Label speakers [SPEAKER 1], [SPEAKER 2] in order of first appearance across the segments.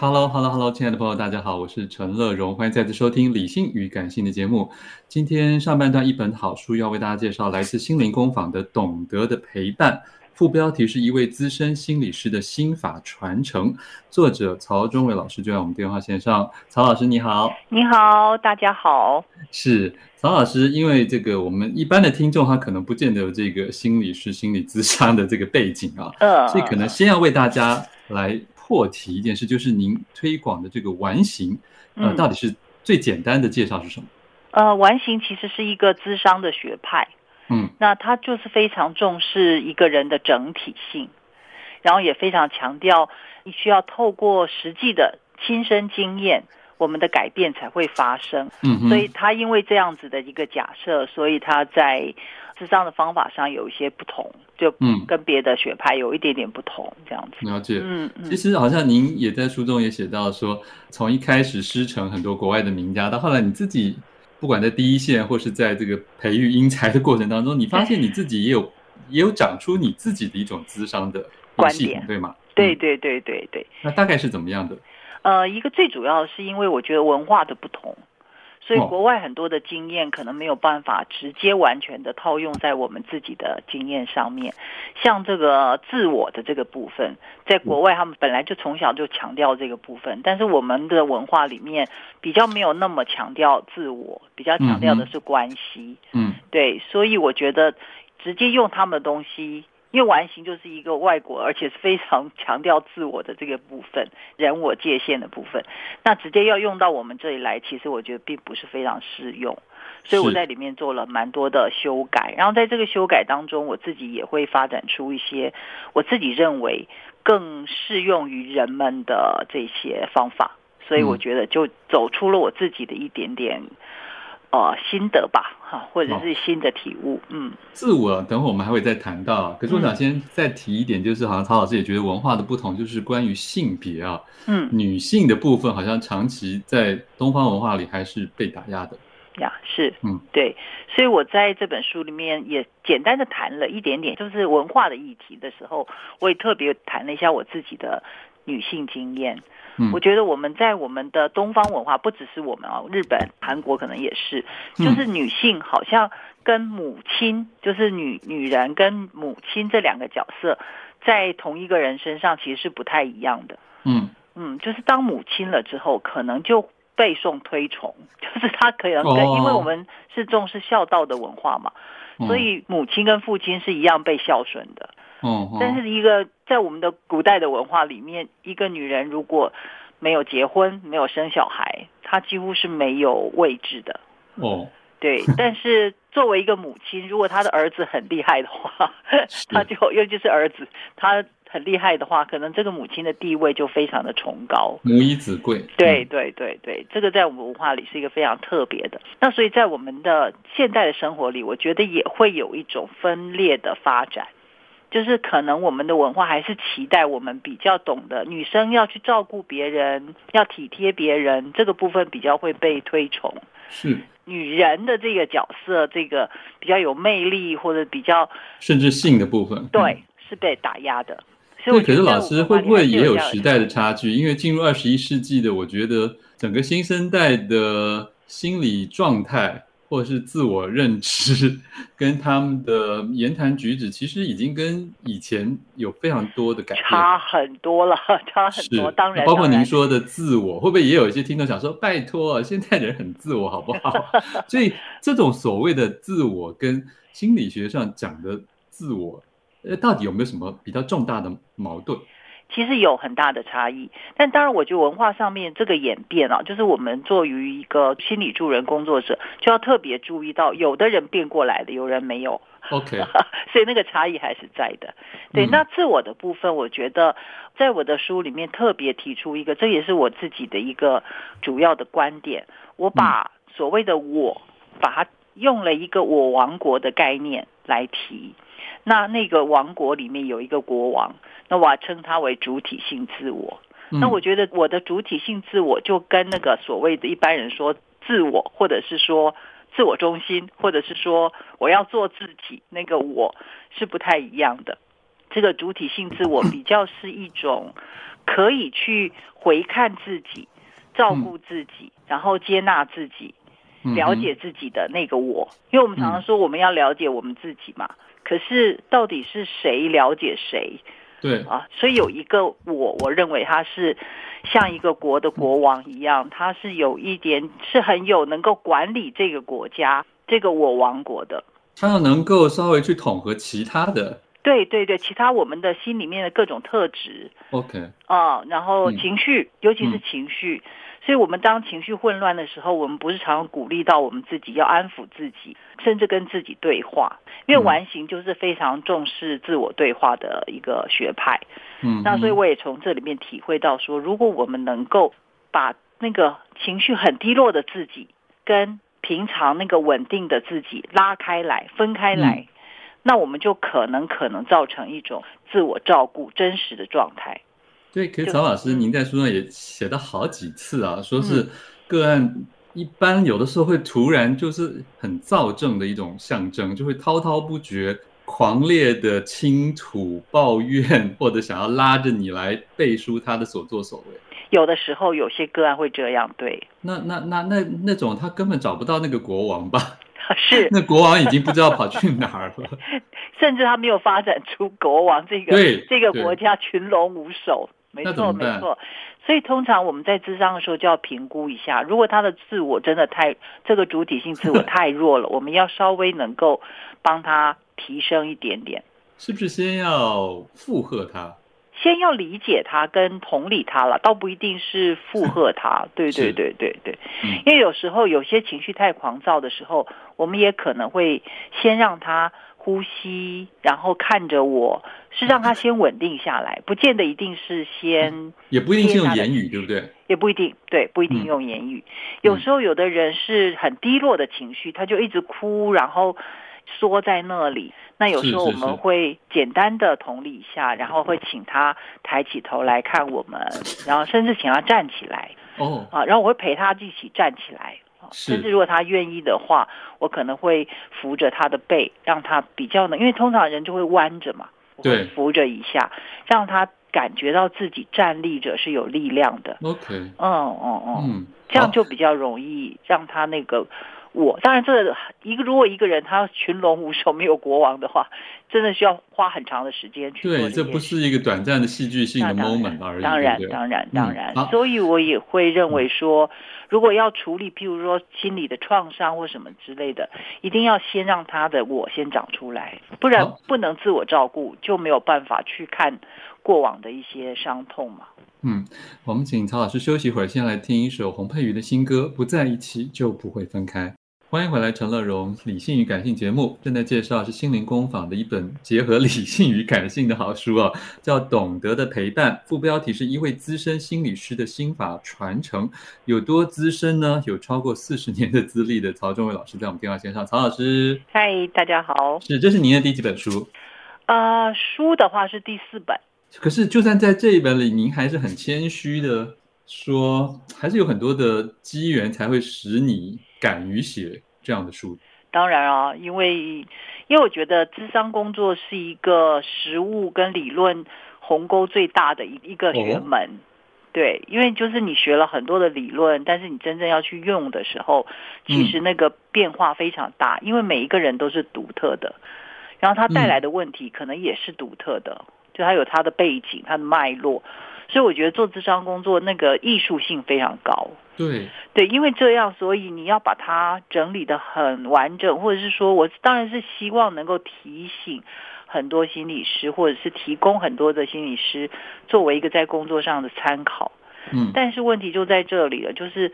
[SPEAKER 1] Hello，Hello，Hello，hello, 亲爱的朋友，大家好，我是陈乐荣，欢迎再次收听《理性与感性》的节目。今天上半段一本好书要为大家介绍，来自心灵工坊的《懂得的陪伴》，副标题是一位资深心理师的心法传承。作者曹忠伟老师就在我们电话线上，曹老师你好，
[SPEAKER 2] 你好，大家好。
[SPEAKER 1] 是曹老师，因为这个我们一般的听众他可能不见得有这个心理师、心理咨商的这个背景啊，嗯，所以可能先要为大家来。破题一件事，就是您推广的这个完形，呃，到底是最简单的介绍是什么？
[SPEAKER 2] 呃，完形其实是一个智商的学派，嗯，那他就是非常重视一个人的整体性，然后也非常强调你需要透过实际的亲身经验，我们的改变才会发生。嗯，所以他因为这样子的一个假设，所以他在。智商的方法上有一些不同，就嗯，跟别的学派有一点点不同，这样子。
[SPEAKER 1] 了解，嗯，其实好像您也在书中也写到说，从一开始师承很多国外的名家，到后来你自己不管在第一线或是在这个培育英才的过程当中，你发现你自己也有 也有长出你自己的一种资商的观点，对吗？
[SPEAKER 2] 对对对对对。
[SPEAKER 1] 那大概是怎么样的？
[SPEAKER 2] 呃，一个最主要是因为我觉得文化的不同。所以国外很多的经验可能没有办法直接完全的套用在我们自己的经验上面，像这个自我的这个部分，在国外他们本来就从小就强调这个部分，但是我们的文化里面比较没有那么强调自我，比较强调的是关系。嗯，对，所以我觉得直接用他们的东西。因为完形就是一个外国，而且是非常强调自我的这个部分，人我界限的部分。那直接要用到我们这里来，其实我觉得并不是非常适用。所以我在里面做了蛮多的修改，然后在这个修改当中，我自己也会发展出一些我自己认为更适用于人们的这些方法。所以我觉得就走出了我自己的一点点。哦，心得吧，哈，或者是新的体悟，嗯，
[SPEAKER 1] 自我，等会我们还会再谈到。可是我想先再提一点，就是好像曹老师也觉得文化的不同，就是关于性别啊，嗯，女性的部分好像长期在东方文化里还是被打压的。
[SPEAKER 2] 呀，是，嗯，对，所以我在这本书里面也简单的谈了一点点，就是文化的议题的时候，我也特别谈了一下我自己的女性经验。我觉得我们在我们的东方文化，不只是我们啊，日本、韩国可能也是，就是女性好像跟母亲，就是女女人跟母亲这两个角色，在同一个人身上其实是不太一样的。嗯嗯，就是当母亲了之后，可能就背诵推崇，就是她可能跟，因为我们是重视孝道的文化嘛，所以母亲跟父亲是一样被孝顺的。嗯，但是一个在我们的古代的文化里面，一个女人如果没有结婚、没有生小孩，她几乎是没有位置的。哦，对。但是作为一个母亲，如果她的儿子很厉害的话，她就尤其是儿子，他很厉害的话，可能这个母亲的地位就非常的崇高。
[SPEAKER 1] 母以子贵。
[SPEAKER 2] 对对对对，这个在我们文化里是一个非常特别的。那所以在我们的现代的生活里，我觉得也会有一种分裂的发展。就是可能我们的文化还是期待我们比较懂得女生要去照顾别人，要体贴别人，这个部分比较会被推崇。是，女人的这个角色，这个比较有魅力或者比较
[SPEAKER 1] 甚至性的部分，
[SPEAKER 2] 对，嗯、是被打压的。
[SPEAKER 1] 所以，可是老师会不会也有时代的差距？因为进入二十一世纪的，我觉得整个新生代的心理状态。或者是自我认知，跟他们的言谈举止，其实已经跟以前有非常多的改变，
[SPEAKER 2] 差很多了，差很多。当然，
[SPEAKER 1] 包括您说的自我，会不会也有一些听众想说，拜托，现在人很自我，好不好？所以，这种所谓的自我，跟心理学上讲的自我，呃，到底有没有什么比较重大的矛盾？
[SPEAKER 2] 其实有很大的差异，但当然，我觉得文化上面这个演变啊，就是我们作为一个心理助人工作者，就要特别注意到，有的人变过来的，有人没有。
[SPEAKER 1] OK，
[SPEAKER 2] 所以那个差异还是在的。对，那自我的部分，我觉得在我的书里面特别提出一个，这也是我自己的一个主要的观点。我把所谓的我，把它用了一个我王国的概念来提。那那个王国里面有一个国王。那我称他为主体性自我。那我觉得我的主体性自我就跟那个所谓的一般人说自我，或者是说自我中心，或者是说我要做自己，那个我是不太一样的。这个主体性自我比较是一种可以去回看自己、照顾自己，然后接纳自己、了解自己的那个我。因为我们常常说我们要了解我们自己嘛，可是到底是谁了解谁？
[SPEAKER 1] 对
[SPEAKER 2] 啊，所以有一个我，我认为他是像一个国的国王一样，他是有一点是很有能够管理这个国家、这个我王国的。
[SPEAKER 1] 他要能够稍微去统合其他的，
[SPEAKER 2] 对对对，其他我们的心里面的各种特质。
[SPEAKER 1] OK
[SPEAKER 2] 啊，然后情绪，嗯、尤其是情绪。嗯所以，我们当情绪混乱的时候，我们不是常常鼓励到我们自己要安抚自己，甚至跟自己对话。因为完形就是非常重视自我对话的一个学派。嗯，那所以我也从这里面体会到说，如果我们能够把那个情绪很低落的自己，跟平常那个稳定的自己拉开来、分开来，那我们就可能可能造成一种自我照顾真实的状态。
[SPEAKER 1] 对，可是曹老师，您在书上也写到好几次啊，说是个案一般有的时候会突然就是很躁症的一种象征，就会滔滔不绝、狂烈的倾吐、抱怨，或者想要拉着你来背书他的所作所为。
[SPEAKER 2] 有的时候有些个案会这样，对。
[SPEAKER 1] 那那那那那种他根本找不到那个国王吧？
[SPEAKER 2] 是。
[SPEAKER 1] 那国王已经不知道跑去哪儿了，
[SPEAKER 2] 甚至他没有发展出国王这个这个国家群龙无首。没错，没错。所以通常我们在智商的时候就要评估一下，如果他的自我真的太这个主体性自我 太弱了，我们要稍微能够帮他提升一点点。
[SPEAKER 1] 是不是先要附和他？
[SPEAKER 2] 先要理解他跟同理他了，倒不一定是附和他。对对对对对，因为有时候有些情绪太狂躁的时候，我们也可能会先让他。呼吸，然后看着我，是让他先稳定下来，不见得一定是先，
[SPEAKER 1] 也不一定是用言语，对不对？
[SPEAKER 2] 也不一定，对，不一定用言语。嗯、有时候有的人是很低落的情绪，他就一直哭，然后缩在那里。那有时候我们会简单的同理一下，然后会请他抬起头来看我们，然后甚至请他站起来。哦，啊，然后我会陪他一起站起来。甚至如果他愿意的话，我可能会扶着他的背，让他比较能，因为通常人就会弯着嘛，
[SPEAKER 1] 对，
[SPEAKER 2] 扶着一下，让他感觉到自己站立着是有力量的。
[SPEAKER 1] OK，
[SPEAKER 2] 嗯嗯嗯，嗯，这样就比较容易让他那个。我当然，这个一个如果一个人他群龙无首，没有国王的话，真的需要花很长的时间去做。
[SPEAKER 1] 对，这不是一个短暂的戏剧性的 moment 而已。
[SPEAKER 2] 当然，当然，当然，所以我也会认为说，嗯、如果要处理，譬如说心理的创伤或什么之类的，一定要先让他的我先长出来，不然不能自我照顾，就没有办法去看过往的一些伤痛嘛。
[SPEAKER 1] 嗯，我们请曹老师休息一会儿，先来听一首洪佩瑜的新歌《不在一起就不会分开》。欢迎回来，陈乐融理性与感性节目正在介绍是心灵工坊的一本结合理性与感性的好书啊，叫《懂得的陪伴》，副标题是一位资深心理师的心法传承，有多资深呢？有超过四十年的资历的曹中伟老师在我们电话线上，曹老师，
[SPEAKER 2] 嗨，大家好，
[SPEAKER 1] 是，这是您的第几本书？
[SPEAKER 2] 呃，书的话是第四本，
[SPEAKER 1] 可是就算在这一本里，您还是很谦虚的说，还是有很多的机缘才会使你。敢于写这样的书？
[SPEAKER 2] 当然啊，因为因为我觉得智商工作是一个实务跟理论鸿沟最大的一一个学门。哦对，因为就是你学了很多的理论，但是你真正要去用的时候，其实那个变化非常大，因为每一个人都是独特的，然后他带来的问题可能也是独特的，就它有它的背景、它的脉络，所以我觉得做智商工作那个艺术性非常高。
[SPEAKER 1] 对，
[SPEAKER 2] 对，因为这样，所以你要把它整理的很完整，或者是说我当然是希望能够提醒。很多心理师，或者是提供很多的心理师作为一个在工作上的参考，
[SPEAKER 1] 嗯，
[SPEAKER 2] 但是问题就在这里了，就是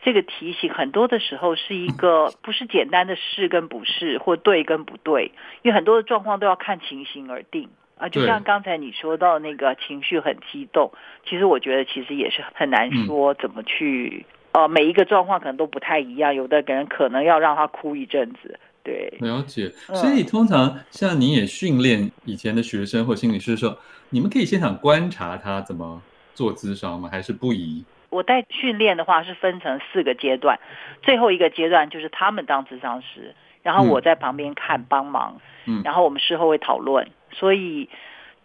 [SPEAKER 2] 这个提醒很多的时候是一个 不是简单的是跟不是或对跟不对，因为很多的状况都要看情形而定啊。就像刚才你说到那个情绪很激动，其实我觉得其实也是很难说怎么去，呃，每一个状况可能都不太一样，有的人可能要让他哭一阵子。对，
[SPEAKER 1] 了解。所以通常像你也训练以前的学生或心理师的时候，你们可以现场观察他怎么做咨商吗？还是不宜？
[SPEAKER 2] 我带训练的话是分成四个阶段，最后一个阶段就是他们当咨商师，然后我在旁边看帮忙，嗯，然后我们事后会讨论。所以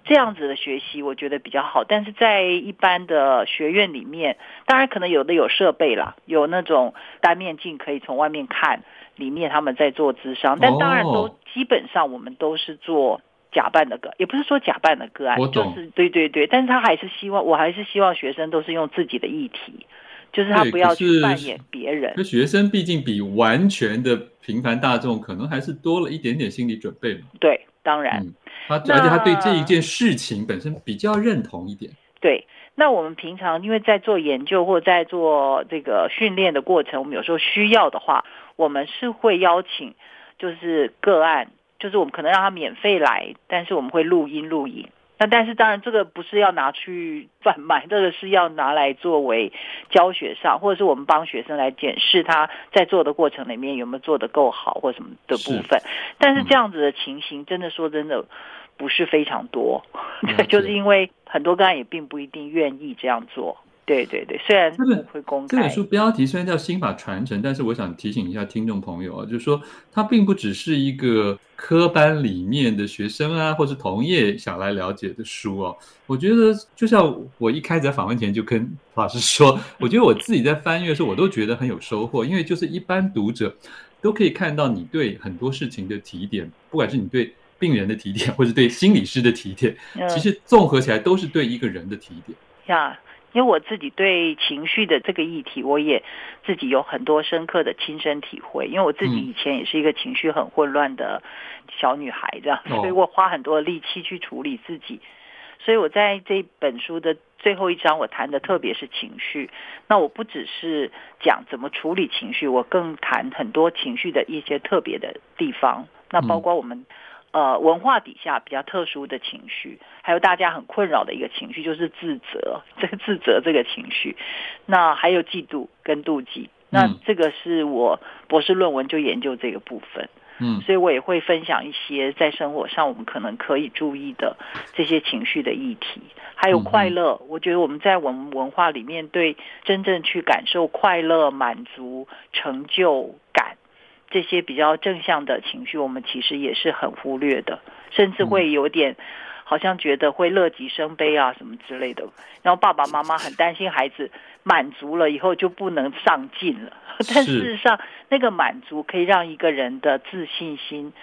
[SPEAKER 2] 这样子的学习我觉得比较好。但是在一般的学院里面，当然可能有的有设备啦，有那种单面镜可以从外面看。里面他们在做智商，但当然都基本上我们都是做假扮的个，也不是说假扮的个案，就是对对对，但是他还是希望，我还是希望学生都是用自己的议题，就是他不要去扮演别人。
[SPEAKER 1] 那学生毕竟比完全的平凡大众可能还是多了一点点心理准备嘛。
[SPEAKER 2] 对，当然，
[SPEAKER 1] 嗯、他而且他对这一件事情本身比较认同一点。
[SPEAKER 2] 对。那我们平常因为在做研究或在做这个训练的过程，我们有时候需要的话，我们是会邀请，就是个案，就是我们可能让他免费来，但是我们会录音录影。那但是当然这个不是要拿去 贩卖，这个是要拿来作为教学上，或者是我们帮学生来检视他在做的过程里面有没有做得够好或什么的部分。但是这样子的情形，真的说真的。不是非常多，对，就是因为很多个案也并不一定愿意这样做。对对对，虽然会公开。
[SPEAKER 1] 这本书标题虽然叫《心法传承》，但是我想提醒一下听众朋友啊，就是说它并不只是一个科班里面的学生啊，或是同业想来了解的书哦。我觉得就像我一开始在访问前就跟老师说，我觉得我自己在翻阅的时候，我都觉得很有收获，因为就是一般读者都可以看到你对很多事情的提点，不管是你对。病人的提点，或者对心理师的提点，其实综合起来都是对一个人的提点。
[SPEAKER 2] 呀、嗯，因为我自己对情绪的这个议题，我也自己有很多深刻的亲身体会。因为我自己以前也是一个情绪很混乱的小女孩，这样，嗯、所以我花很多力气去处理自己。所以我在这本书的最后一章，我谈的特别是情绪。那我不只是讲怎么处理情绪，我更谈很多情绪的一些特别的地方。那包括我们。呃，文化底下比较特殊的情绪，还有大家很困扰的一个情绪，就是自责。这个自责这个情绪，那还有嫉妒跟妒忌。那这个是我博士论文就研究这个部分。
[SPEAKER 1] 嗯，
[SPEAKER 2] 所以我也会分享一些在生活上我们可能可以注意的这些情绪的议题，还有快乐。我觉得我们在我们文化里面，对真正去感受快乐、满足、成就感。这些比较正向的情绪，我们其实也是很忽略的，甚至会有点好像觉得会乐极生悲啊什么之类的。然后爸爸妈妈很担心孩子满足了以后就不能上进了，但事实上那个满足可以让一个人的自信心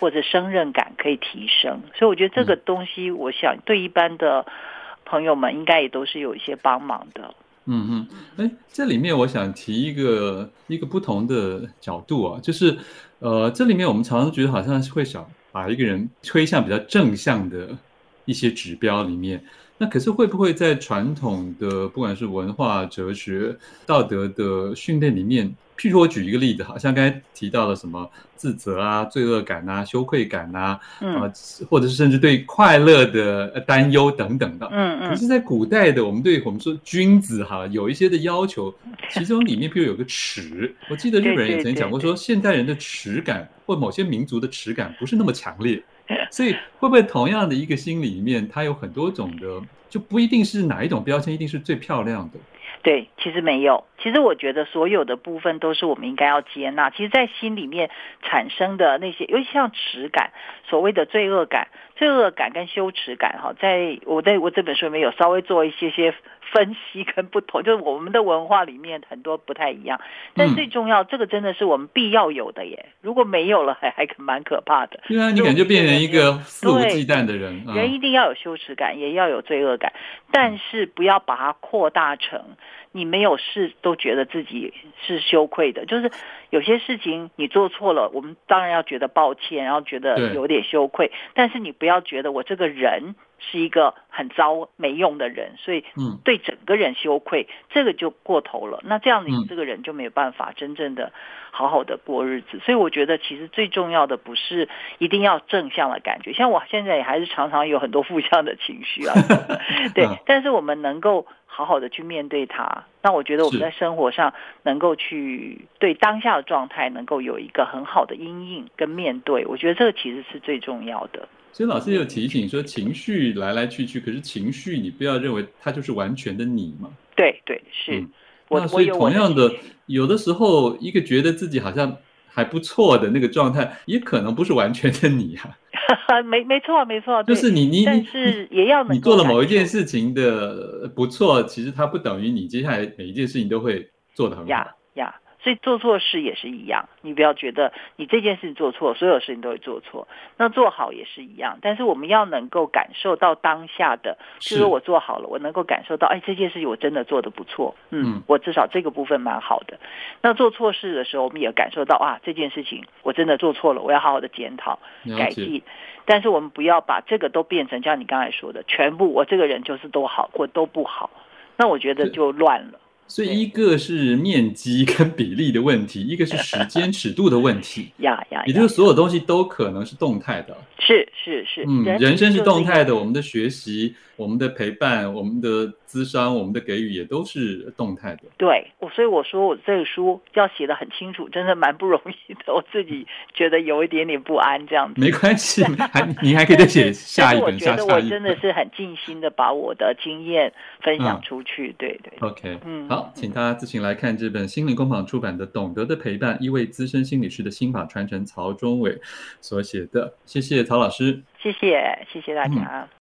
[SPEAKER 2] 或者胜任感可以提升。所以我觉得这个东西，我想对一般的朋友们应该也都是有一些帮忙的。
[SPEAKER 1] 嗯嗯，哎，这里面我想提一个一个不同的角度啊，就是，呃，这里面我们常常觉得好像是会想把一个人推向比较正向的一些指标里面，那可是会不会在传统的不管是文化、哲学、道德的训练里面？譬如我举一个例子，好像刚才提到了什么自责啊、罪恶感啊、羞愧感啊，嗯、啊，或者是甚至对快乐的担忧等等的。
[SPEAKER 2] 嗯嗯。可
[SPEAKER 1] 是，在古代的我们对我们说君子哈有一些的要求，其中里面譬如有个耻，我记得日本人也曾经讲过，说现代人的耻感或某些民族的耻感不是那么强烈，所以会不会同样的一个心里面，它有很多种的，就不一定是哪一种标签一定是最漂亮的。
[SPEAKER 2] 对，其实没有。其实我觉得所有的部分都是我们应该要接纳。其实，在心里面产生的那些，尤其像耻感，所谓的罪恶感、罪恶感跟羞耻感，哈，在我在我这本书里面有稍微做一些些。分析跟不同，就是我们的文化里面很多不太一样，但最重要，嗯、这个真的是我们必要有的耶。如果没有了，还还蛮可怕的。
[SPEAKER 1] 对啊，你感觉变成一个肆无忌惮的人。
[SPEAKER 2] 人一定要有羞耻感，也要有罪恶感，但是不要把它扩大成你没有事都觉得自己是羞愧的。就是有些事情你做错了，我们当然要觉得抱歉，然后觉得有点羞愧，但是你不要觉得我这个人。是一个很糟没用的人，所以对整个人羞愧，嗯、这个就过头了。那这样你这个人就没有办法真正的好好的过日子。嗯、所以我觉得其实最重要的不是一定要正向的感觉，像我现在也还是常常有很多负向的情绪啊。对，嗯、但是我们能够好好的去面对它。那我觉得我们在生活上能够去对当下的状态能够有一个很好的阴影跟面对，我觉得这个其实是最重要的。
[SPEAKER 1] 所以老师有提醒说，情绪来来去去，可是情绪你不要认为它就是完全的你嘛。
[SPEAKER 2] 对对是。
[SPEAKER 1] 嗯、那所以同样的，有的时候一个觉得自己好像还不错的那个状态，也可能不是完全的你啊。
[SPEAKER 2] 没没错没错，
[SPEAKER 1] 就是你你
[SPEAKER 2] 但是也要
[SPEAKER 1] 你做了某一件事情的不错，其实它不等于你接下来每一件事情都会做得很好。
[SPEAKER 2] 所以做错事也是一样，你不要觉得你这件事情做错，所有事情都会做错。那做好也是一样，但是我们要能够感受到当下的，就是说我做好了，我能够感受到，哎，这件事情我真的做的不错，嗯，我至少这个部分蛮好的。那做错事的时候，我们也感受到啊，这件事情我真的做错了，我要好好的检讨改进。但是我们不要把这个都变成像你刚才说的，全部我这个人就是都好或都不好，那我觉得就乱了。
[SPEAKER 1] 所以一个是面积跟比例的问题，一个是时间尺度的问题。
[SPEAKER 2] 呀呀，
[SPEAKER 1] 也就是所有东西都可能是动态的。
[SPEAKER 2] 是是是，
[SPEAKER 1] 嗯，人生是动态的，我们的学习。我们的陪伴，我们的咨商，我们的给予也都是动态的。对，
[SPEAKER 2] 我所以我说我这个书要写的很清楚，真的蛮不容易的。我自己觉得有一点点不安，这样子。
[SPEAKER 1] 没关系，还你还可以再写下一本。
[SPEAKER 2] 下。我觉得我真的是很尽心的把我的经验分享出去。嗯、对对。
[SPEAKER 1] OK，嗯，好，请大家自行来看这本心灵工坊出版的《懂得的陪伴》，一位资深心理师的心法传承，曹忠伟所写的。谢谢曹老师。
[SPEAKER 2] 谢谢，谢谢大家。嗯